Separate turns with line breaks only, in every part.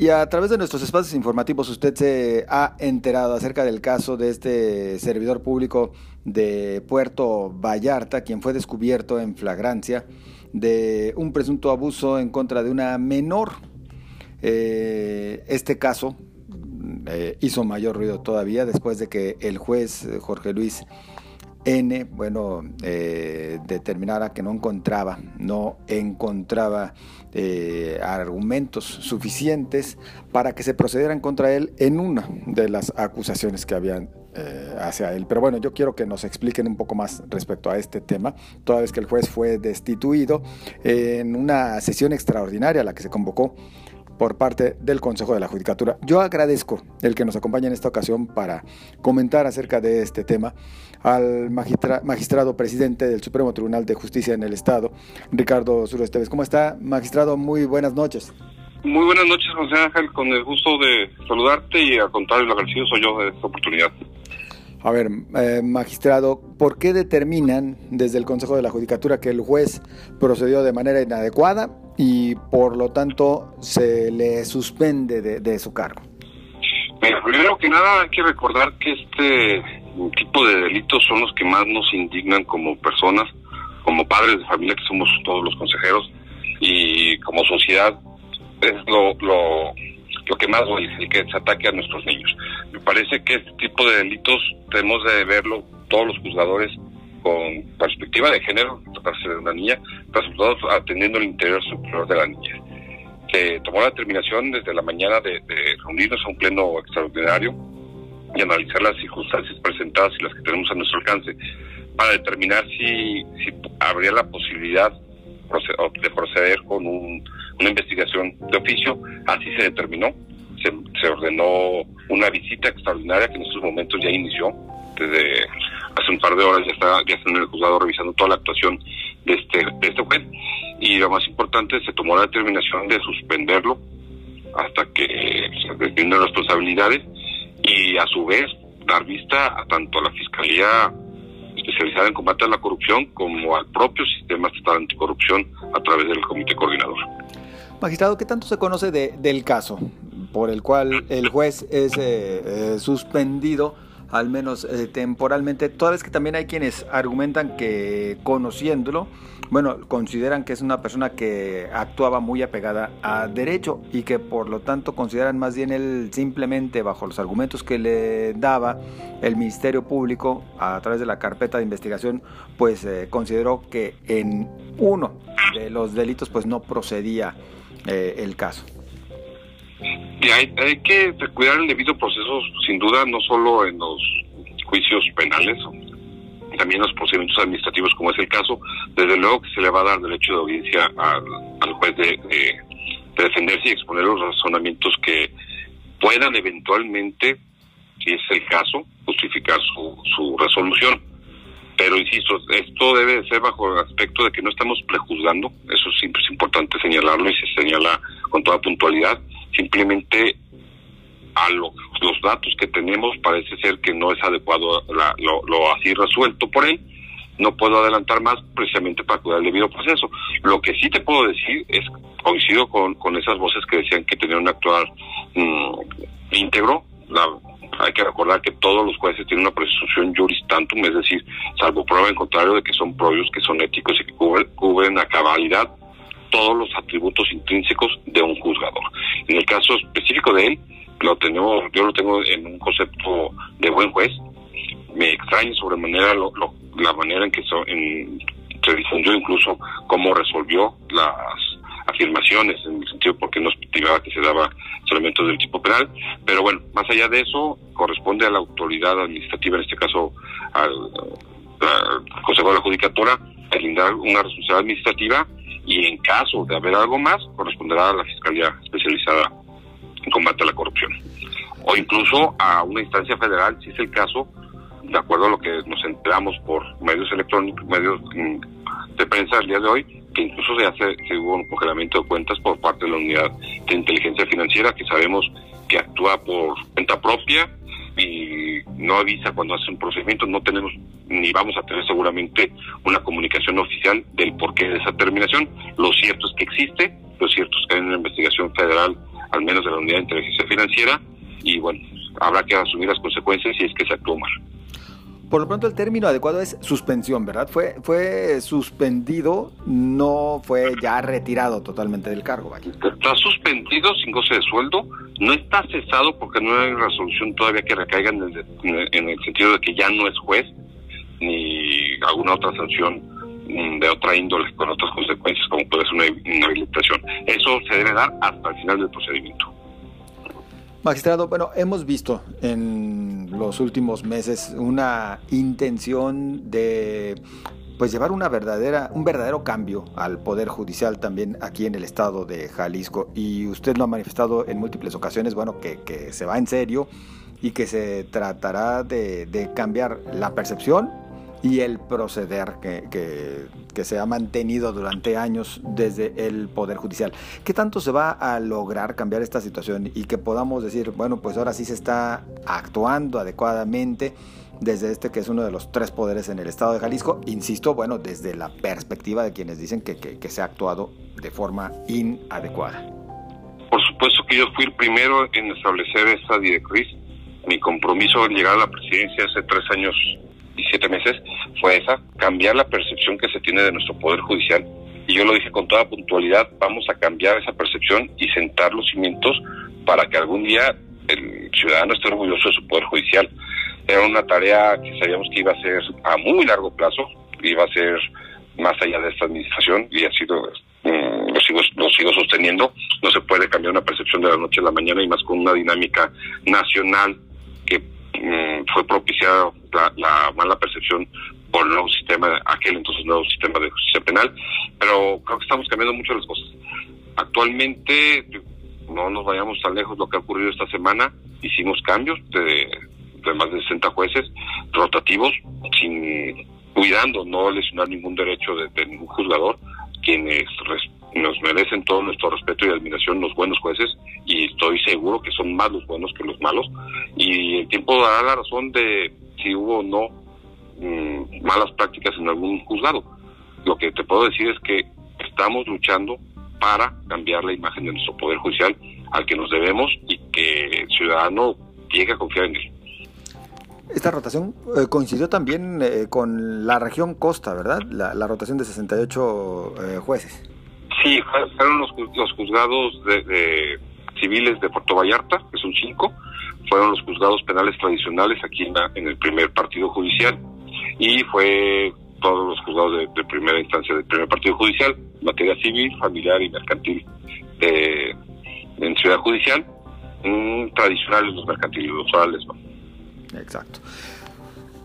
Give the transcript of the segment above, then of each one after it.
Y a través de nuestros espacios informativos usted se ha enterado acerca del caso de este servidor público de Puerto Vallarta, quien fue descubierto en flagrancia de un presunto abuso en contra de una menor. Eh, este caso eh, hizo mayor ruido todavía después de que el juez Jorge Luis N, bueno, eh, determinara que no encontraba, no encontraba eh, argumentos suficientes para que se procedieran contra él en una de las acusaciones que habían eh, hacia él. Pero bueno, yo quiero que nos expliquen un poco más respecto a este tema, toda vez que el juez fue destituido en una sesión extraordinaria a la que se convocó por parte del Consejo de la Judicatura. Yo agradezco el que nos acompañe en esta ocasión para comentar acerca de este tema al magistrado presidente del Supremo Tribunal de Justicia en el Estado, Ricardo Suro Esteves. ¿Cómo está, magistrado? Muy buenas noches.
Muy buenas noches, José Ángel, con el gusto de saludarte y a contrario, lo agradecido soy yo de esta oportunidad.
A ver, eh, magistrado, ¿por qué determinan desde el Consejo de la Judicatura que el juez procedió de manera inadecuada y por lo tanto se le suspende de, su cargo?
primero que nada hay que recordar que este tipo de delitos son los que más nos indignan como personas, como padres de familia que somos todos los consejeros y como sociedad es lo, lo, lo que más duele, el que se ataque a nuestros niños. Me parece que este tipo de delitos tenemos de verlo todos los juzgadores con perspectiva de género, tratarse de una niña, resultados atendiendo el interior superior de la niña. Que tomó la determinación desde la mañana de, reunirnos a un pleno extraordinario y analizar las circunstancias presentadas y las que tenemos a nuestro alcance para determinar si, si habría la posibilidad de proceder con una investigación de oficio. Así se determinó. Se, se ordenó una visita extraordinaria que en estos momentos ya inició desde hace un par de horas ya está, ya está en el juzgado revisando toda la actuación de este, de este juez. Y lo más importante, se tomó la determinación de suspenderlo hasta que se defiendan responsabilidades y a su vez dar vista a tanto a la Fiscalía especializada en combate a la corrupción como al propio sistema estatal anticorrupción a través del comité coordinador.
Magistrado, ¿qué tanto se conoce de, del caso por el cual el juez es eh, eh, suspendido? Al menos eh, temporalmente, toda vez que también hay quienes argumentan que conociéndolo, bueno, consideran que es una persona que actuaba muy apegada a derecho y que por lo tanto consideran más bien él simplemente bajo los argumentos que le daba el Ministerio Público a través de la carpeta de investigación, pues eh, consideró que en uno de los delitos pues no procedía eh, el caso.
Y hay, que cuidar el debido proceso, sin duda, no solo en los juicios penales, también en los procedimientos administrativos, como es el caso. Desde luego que se le va a dar derecho de audiencia al, juez de, defenderse y exponer los razonamientos que puedan eventualmente, si es el caso, justificar su, su resolución. Pero insisto, esto debe ser bajo el aspecto de que no estamos prejuzgando, eso siempre es importante señalarlo y se señala con toda puntualidad simplemente a los datos que tenemos parece ser que no es adecuado lo, así resuelto por él. No puedo adelantar más precisamente para cuidar el debido proceso. Lo que sí te puedo decir es, coincido con, con esas voces que decían que tenían un actuar mm, íntegro. hay que recordar que todos los jueces tienen una presunción juris tantum, es decir, salvo prueba en contrario de que son propios, que son éticos y que cubren, cubren a cabalidad todos los atributos intrínsecos de un juzgador. En el caso específico de él, lo tenemos, yo lo tengo en un concepto de buen juez. Me extraña sobremanera lo, la manera en que se difundió incluso cómo resolvió las afirmaciones, en el sentido porque no estimaba que se daba elementos del tipo penal. Pero bueno, más allá de eso, corresponde a la autoridad administrativa, en este caso al, al Consejo de la Judicatura, brindar una responsabilidad administrativa y en caso de haber algo más, corresponderá a la Fiscalía Especializada en Combate a la Corrupción. O incluso a una instancia federal, si es el caso, de acuerdo a lo que nos enteramos por medios electrónicos, medios mm, de prensa el día de hoy, que incluso se hace, se hubo un congelamiento de cuentas por parte de la unidad de inteligencia financiera, que sabemos que actúa por cuenta propia y no avisa cuando hace un procedimiento, no tenemos ni vamos a tener seguramente una comunicación oficial del porqué de esa terminación. Lo cierto es que existe, lo cierto es que hay una investigación federal al menos de la unidad de inteligencia financiera, y bueno, habrá que asumir las consecuencias si es que se actúa mal.
Por lo pronto el término adecuado es suspensión, ¿verdad? Fue, fue suspendido, no fue ya retirado totalmente del cargo.
Está suspendido sin goce de sueldo, no está cesado porque no hay resolución todavía que recaiga en el, en el sentido de que ya no es juez, ni alguna otra sanción mm, de otra índole con otras consecuencias como puede ser una inhabilitación. Eso se debe dar hasta el final del procedimiento.
Magistrado, bueno, hemos visto en los últimos meses una intención de pues llevar una verdadera, un verdadero cambio al Poder Judicial también aquí en el estado de Jalisco. Y usted lo ha manifestado en múltiples ocasiones, bueno, que, que se va en serio y que se tratará de, de cambiar la percepción y el proceder que, que, se ha mantenido durante años desde el Poder Judicial. ¿Qué tanto se va a lograr cambiar esta situación y que podamos decir, bueno, pues ahora sí se está actuando adecuadamente desde este que es uno de los tres poderes en el Estado de Jalisco? Insisto, bueno, desde la perspectiva de quienes dicen que, que, se ha actuado de forma inadecuada.
Por supuesto que yo fui el primero en establecer esa directriz. Mi compromiso al llegar a la presidencia hace tres años siete meses fue esa, cambiar la percepción que se tiene de nuestro Poder Judicial. Y yo lo dije con toda puntualidad, vamos a cambiar esa percepción y sentar los cimientos para que algún día el ciudadano esté orgulloso de su Poder Judicial. Era una tarea que sabíamos que iba a ser a muy largo plazo, iba a ser más allá de esta administración y ha sido mm, lo sigo lo sigo sosteniendo no se puede cambiar una percepción de la noche a la mañana y más con una dinámica nacional que mm, fue propiciada la, mala percepción por el nuevo sistema, aquel entonces nuevo sistema de justicia penal, pero creo que estamos cambiando mucho las cosas. Actualmente, no nos vayamos tan lejos lo que ha ocurrido esta semana, hicimos cambios de, más de 60 jueces rotativos, sin cuidando no lesionar ningún derecho de, de ningún juzgador, quienes nos merecen todo nuestro respeto y admiración los buenos jueces y estoy seguro que son más los buenos que los malos y el tiempo dará la razón de si hubo o no mm, malas prácticas en algún juzgado. Lo que te puedo decir es que estamos luchando para cambiar la imagen de nuestro Poder Judicial al que nos debemos y que el ciudadano llegue a confiar en él.
Esta rotación eh, coincidió también eh, con la región Costa, ¿verdad? La, rotación de 68 eh, jueces.
Sí, fueron los, juzgados de, civiles de Puerto Vallarta, que son cinco, fueron los juzgados penales tradicionales aquí en, el primer partido judicial y fue todos los juzgados de, primera instancia del primer partido judicial, materia civil, familiar y mercantil en Ciudad Judicial, mm, tradicionales los mercantiles, los orales,
Exacto.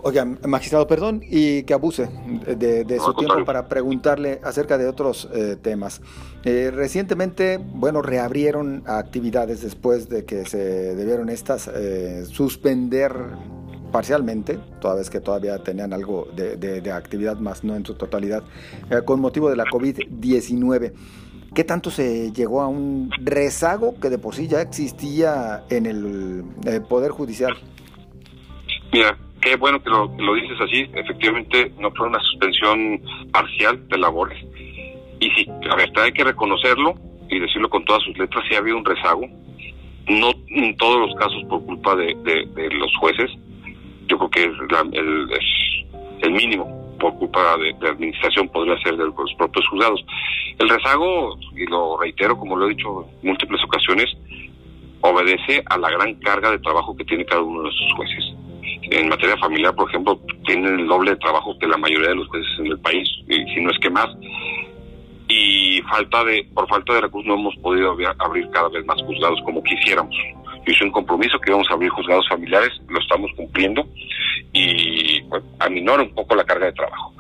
Oigan, magistrado, perdón y que abuse de, su tiempo para preguntarle acerca de otros eh, temas. Eh, recientemente, bueno, reabrieron actividades después de que se debieron estas eh, suspender parcialmente, toda vez que todavía tenían algo de, actividad, más no en su totalidad, con motivo de la COVID-19. ¿Qué tanto se llegó a un rezago que de por sí ya existía en el Poder Judicial?
Mira, qué bueno que lo, dices así. Efectivamente, no fue una suspensión parcial de labores. Y sí, la verdad hay que reconocerlo y decirlo con todas sus letras, sí ha habido un rezago. No en todos los casos por culpa de, los jueces. Yo creo que es, el, mínimo por culpa de, de, administración podría ser de los propios juzgados. El rezago, y lo reitero como lo he dicho múltiples ocasiones, obedece a la gran carga de trabajo que tiene cada uno de esos jueces en materia familiar, por ejemplo, tienen el doble de trabajo que la mayoría de los jueces en el país, y si no es que más. Y falta de, por falta de recursos no hemos podido abrir cada vez más juzgados como quisiéramos. Yo hice un compromiso que íbamos a abrir juzgados familiares, lo estamos cumpliendo y pues, aminora un poco la carga de trabajo.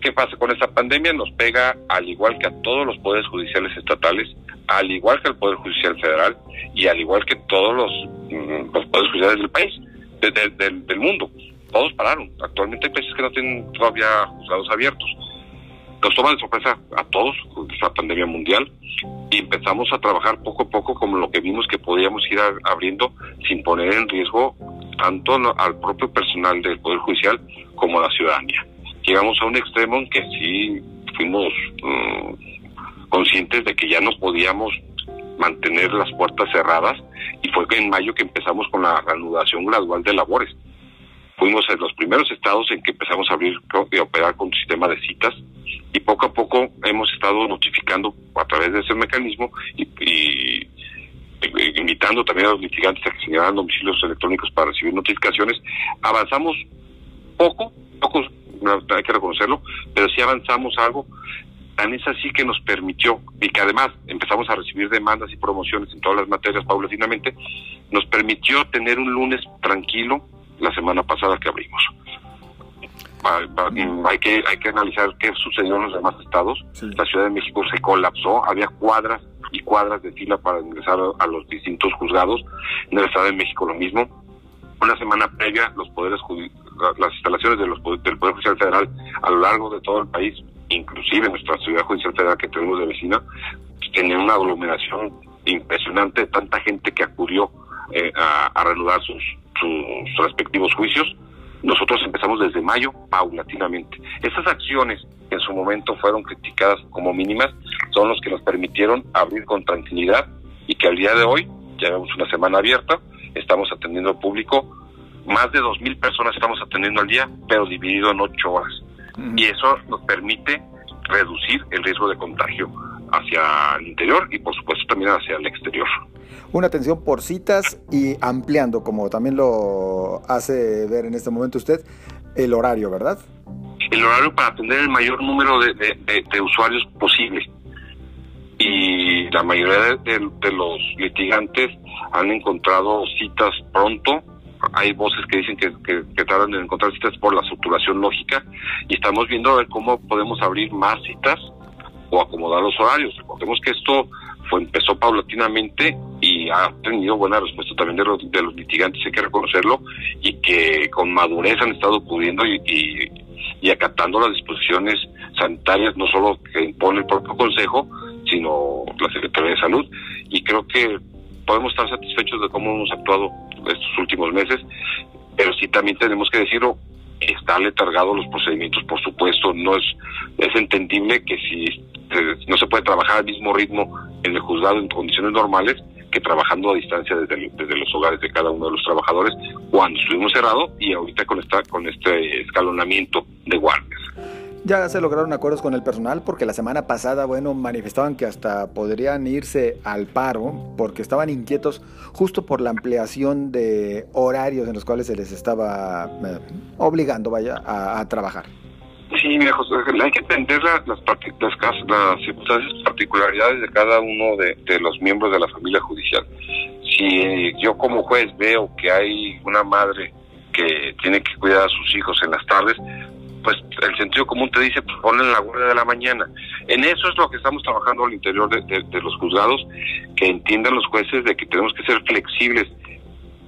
¿Qué pasa con esta pandemia? Nos pega al igual que a todos los poderes judiciales estatales, al igual que al Poder Judicial Federal y al igual que todos los, mm, los poderes judiciales del país del mundo. Todos pararon. Actualmente hay países que no tienen todavía juzgados abiertos. Nos toma de sorpresa a todos esta pandemia mundial y empezamos a trabajar poco a poco como lo que vimos que podíamos ir abriendo sin poner en riesgo tanto al propio personal del Poder Judicial como a la ciudadanía. Llegamos a un extremo en que sí fuimos mm, conscientes de que ya no podíamos mantener las puertas cerradas y fue en mayo que empezamos con la reanudación gradual de labores. Fuimos en los primeros estados en que empezamos a abrir y operar con un sistema de citas y poco a poco hemos estado notificando a través de ese mecanismo y, invitando también a los litigantes a que señalaran domicilios electrónicos para recibir notificaciones. Avanzamos poco, poco, hay que reconocerlo, pero sí avanzamos algo Tan es así que nos permitió, y que además empezamos a recibir demandas y promociones en todas las materias paulatinamente, nos permitió tener un lunes tranquilo la semana pasada que abrimos. Hay que, hay que analizar qué sucedió en los demás estados. La Ciudad de México se colapsó, había cuadras y cuadras de fila para ingresar a los distintos juzgados. En el Estado de México lo mismo. Una semana previa, los poderes las instalaciones de los, del Poder Judicial Federal a lo largo de todo el país inclusive nuestra ciudad judicial federal que tenemos de vecina, tenía una aglomeración impresionante de tanta gente que acudió eh, a, reanudar sus, sus respectivos juicios. Nosotros empezamos desde mayo paulatinamente. Esas acciones que en su momento fueron criticadas como mínimas son los que nos permitieron abrir con tranquilidad y que al día de hoy, ya vemos una semana abierta, estamos atendiendo al público. Más de 2.000 personas estamos atendiendo al día, pero dividido en ocho horas y eso nos permite reducir el riesgo de contagio hacia el interior y por supuesto también hacia el exterior.
Una atención por citas y ampliando, como también lo hace ver en este momento usted, el horario, ¿verdad?
El horario para atender el mayor número de, usuarios posible. Y la mayoría de los litigantes han encontrado citas pronto hay voces que dicen que, que, tardan en encontrar citas por la saturación lógica y estamos viendo a ver cómo podemos abrir más citas o acomodar los horarios. Recordemos que esto fue empezó paulatinamente y ha tenido buena respuesta también de los, de los litigantes, hay que reconocerlo, y que con madurez han estado pudiendo y, y, acatando las disposiciones sanitarias, no solo que impone el propio Consejo, sino la Secretaría de Salud. Y creo que podemos estar satisfechos de cómo hemos actuado estos últimos meses, pero sí también tenemos que decirlo, está letargado los procedimientos, por supuesto, no es, es entendible que si eh, no se puede trabajar al mismo ritmo en el juzgado en condiciones normales que trabajando a distancia desde, desde los hogares de cada uno de los trabajadores cuando estuvimos cerrados y ahorita con esta con este escalonamiento de guardias.
Ya se lograron acuerdos con el personal porque la semana pasada, bueno, manifestaban que hasta podrían irse al paro porque estaban inquietos justo por la ampliación de horarios en los cuales se les estaba eh, obligando, vaya, a, trabajar.
Sí, mira, José, hay que entender las, las, las circunstancias, particularidades de cada uno de los miembros de la familia judicial. Si yo como juez veo que hay una madre que tiene que cuidar a sus hijos en las tardes, pues el sentido común te dice, pues ponen la guardia de la mañana. En eso es lo que estamos trabajando al interior de, los juzgados, que entiendan los jueces de que tenemos que ser flexibles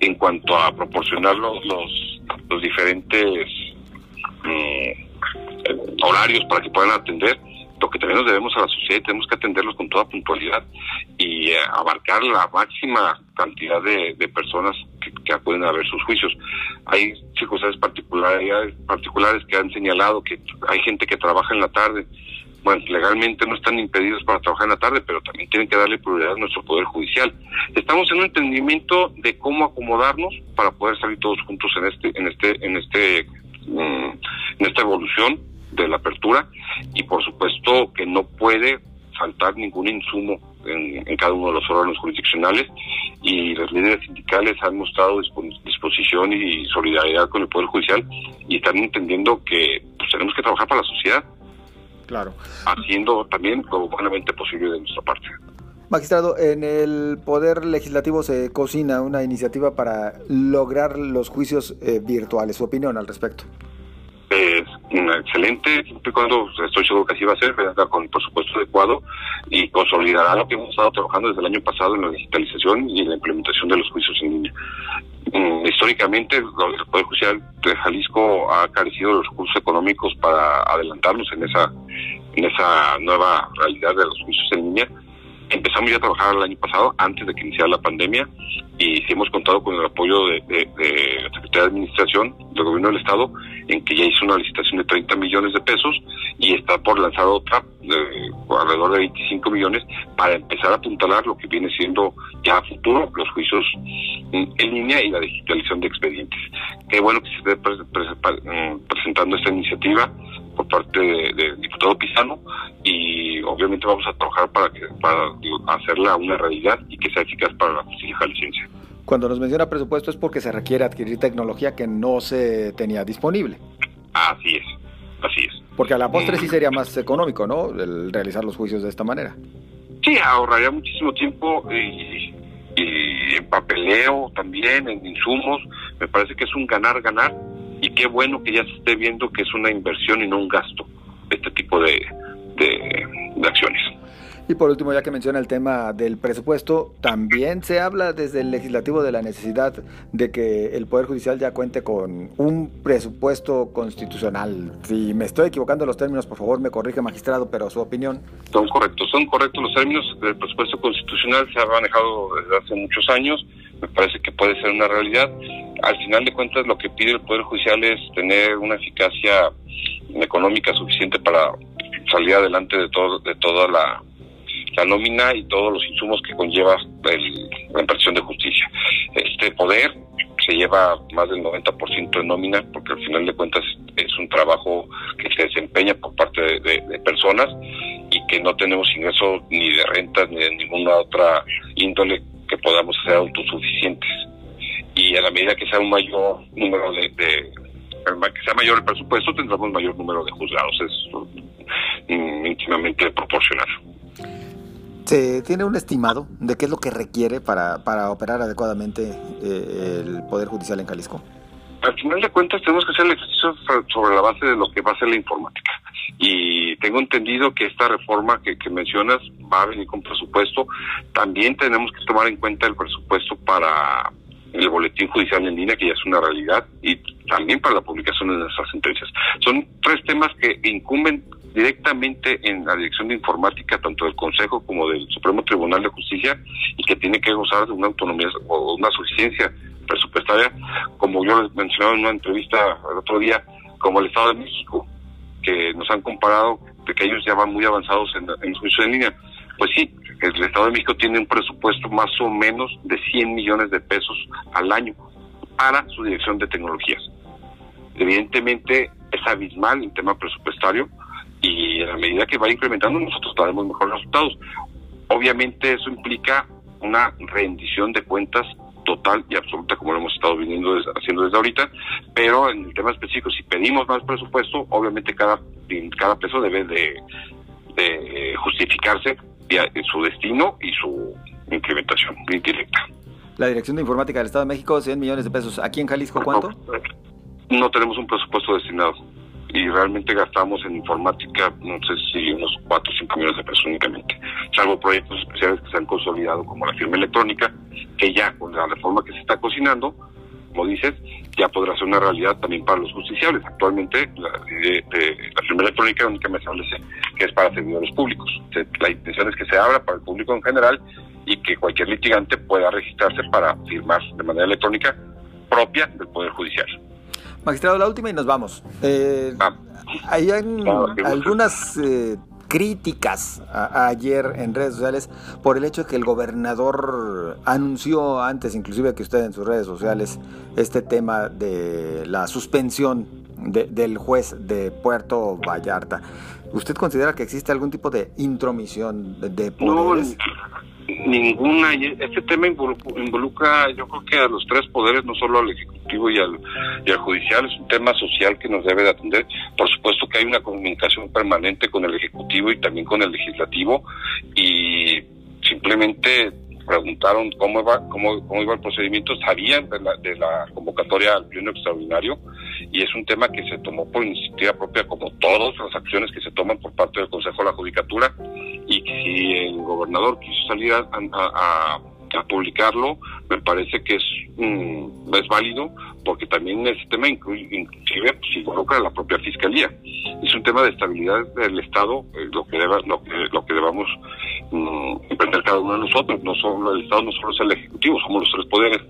en cuanto a proporcionar los, los, diferentes mm, horarios para que puedan atender lo que también nos debemos a la sociedad tenemos que atenderlos con toda puntualidad y eh, abarcar la máxima cantidad de, personas que, que, acuden a ver sus juicios. Hay circunstancias particulares, particulares que han señalado que hay gente que trabaja en la tarde. Bueno, legalmente no están impedidos para trabajar en la tarde, pero también tienen que darle prioridad a nuestro Poder Judicial. Estamos en un entendimiento de cómo acomodarnos para poder salir todos juntos en este, en este, en este, mm, en esta evolución de la apertura y por supuesto que no puede faltar ningún insumo en, cada uno de los órganos jurisdiccionales y los líderes sindicales han mostrado disposición y solidaridad con el Poder Judicial y están entendiendo que pues, tenemos que trabajar para la sociedad.
Claro.
Haciendo también lo buenamente posible de nuestra parte.
Magistrado, en el Poder Legislativo se cocina una iniciativa para lograr los juicios eh, virtuales. ¿Su opinión al respecto?
Excelente, siempre y cuando estoy seguro que así va a ser, con el presupuesto adecuado y consolidará lo que hemos estado trabajando desde el año pasado en la digitalización y en la implementación de los juicios en línea. Mm, históricamente, el Poder Judicial de Jalisco ha carecido los recursos económicos para adelantarnos en esa, en esa nueva realidad de los juicios en línea empezamos ya a trabajar el año pasado, antes de que iniciara la pandemia, y sí hemos contado con el apoyo de, la Secretaría de Administración del Gobierno del Estado, en que ya hizo una licitación de 30 millones de pesos y está por lanzar otra alrededor de 25 millones para empezar a apuntalar lo que viene siendo ya a futuro los juicios en línea y la digitalización de expedientes. Qué bueno que se esté mm, presentando esta iniciativa por parte del diputado Pizano y obviamente vamos a trabajar para que para hacerla una realidad y que sea eficaz para la justicia jalisciense.
Cuando nos menciona presupuesto es porque se requiere adquirir tecnología que no se tenía disponible.
Así es, así es.
Porque a la postre sí sería más económico, ¿no? El realizar los juicios de esta manera.
Sí, ahorraría muchísimo tiempo y, en papeleo también, en insumos. Me parece que es un ganar-ganar y qué bueno que ya se esté viendo que es una inversión y no un gasto este tipo de, de acciones.
Y por último, ya que menciona el tema del presupuesto, también se habla desde el legislativo de la necesidad de que el Poder Judicial ya cuente con un presupuesto constitucional. Si me estoy equivocando los términos, por favor me corrige, magistrado, pero su opinión.
Son correctos, son correctos los términos. El presupuesto constitucional se ha manejado desde hace muchos años. Me parece que puede ser una realidad. Al final de cuentas, lo que pide el Poder Judicial es tener una eficacia económica suficiente para salir adelante de todo de toda la nómina y todos los insumos que conlleva la impartición de justicia. Este poder se lleva más del 90% de nómina porque al final de cuentas es un trabajo que se desempeña por parte de, personas y que no tenemos ingresos ni de rentas ni de ninguna otra índole que podamos ser autosuficientes. Y a la medida que sea un mayor número de, de que sea mayor el presupuesto, tendremos mayor número de juzgados. Es mm, íntimamente proporcional.
¿Se tiene un estimado de qué es lo que requiere para, para operar adecuadamente eh, el Poder Judicial en Jalisco?
Al final de cuentas tenemos que hacer el ejercicio sobre la base de lo que va a ser la informática. Y tengo entendido que esta reforma que, que mencionas va a venir con presupuesto. También tenemos que tomar en cuenta el presupuesto para el boletín judicial en línea, que ya es una realidad, y también para la publicación de nuestras sentencias. Son tres temas que incumben directamente en la Dirección de Informática, tanto del Consejo como del Supremo Tribunal de Justicia, y que tiene que gozar de una autonomía o una suficiencia presupuestaria, como yo les mencionaba en una entrevista el otro día, como el Estado de México, que nos han comparado de que ellos ya van muy avanzados en, en juicio en línea. Pues sí, el Estado de México tiene un presupuesto más o menos de 100 millones de pesos al año para su dirección de tecnologías. Evidentemente es abismal el tema presupuestario, y a medida que va incrementando nosotros daremos mejores resultados. Obviamente eso implica una rendición de cuentas total y absoluta como lo hemos estado viniendo haciendo desde ahorita, pero en el tema específico, si pedimos más presupuesto, obviamente cada, cada peso debe de, de justificarse su destino y su incrementación indirecta.
La Dirección de Informática del Estado de México, 100 millones de pesos. ¿Aquí en Jalisco cuánto?
no tenemos un presupuesto destinado y realmente gastamos en informática, no sé si unos 4 o 5 millones de pesos únicamente, salvo proyectos especiales que se han consolidado como la firma electrónica, que ya con la reforma que se está cocinando, como dices, ya podrá ser una realidad también para los justiciables. Actualmente la, la firma electrónica únicamente establece que es para servidores públicos. La intención es que se abra para el público en general y que cualquier litigante pueda registrarse para firmar de manera electrónica propia del Poder Judicial.
Magistrado, la última y nos vamos. Eh, ah. hay algunas eh, críticas ayer en redes sociales por el hecho de que el gobernador anunció antes, inclusive que usted en sus redes sociales, este tema de la suspensión del juez de Puerto Vallarta. ¿Usted considera que existe algún tipo de intromisión de poderes?
ninguna. Este tema involucra, yo creo que a los tres poderes, no solo al Ejecutivo y al, y al Judicial, es un tema social que nos debe de atender. Por supuesto que hay una comunicación permanente con el Ejecutivo y también con el Legislativo y simplemente preguntaron cómo iba, cómo, cómo iba el procedimiento, sabían de la, de la convocatoria al pleno extraordinario y es un tema que se tomó por iniciativa propia como todas las acciones que se toman por parte del Consejo de la Judicatura y si el gobernador quiso salir a, a, publicarlo, me parece que es, mm, es válido porque también ese tema inclusive pues, involucra a la propia fiscalía. Es un tema de estabilidad del Estado, eh, lo que deba, lo que, lo que debamos mm, emprender cada uno de nosotros. No solo el Estado no solo es el Ejecutivo, somos los tres poderes.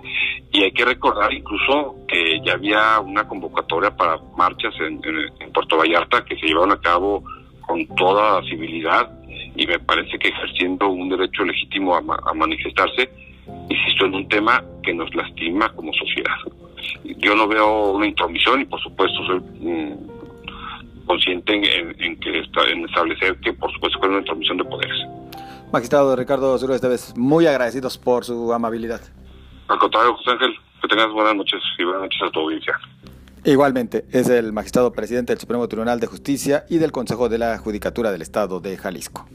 Y hay que recordar incluso que ya había una convocatoria para marchas en, en Puerto Vallarta que se llevaron a cabo con toda civilidad y me parece que ejerciendo un derecho legítimo a, a manifestarse, insisto, en un tema que nos lastima como sociedad. Yo no veo una intromisión y por supuesto soy mm, consciente en, que está, en establecer que por supuesto que hay una intromisión de poderes.
Magistrado Ricardo Zuro vez muy agradecidos por su amabilidad.
Al contrario, José Ángel, que tengas buenas noches y buenas noches a tu audiencia.
Igualmente, es el magistrado presidente del Supremo Tribunal de Justicia y del Consejo de la Judicatura del Estado de Jalisco.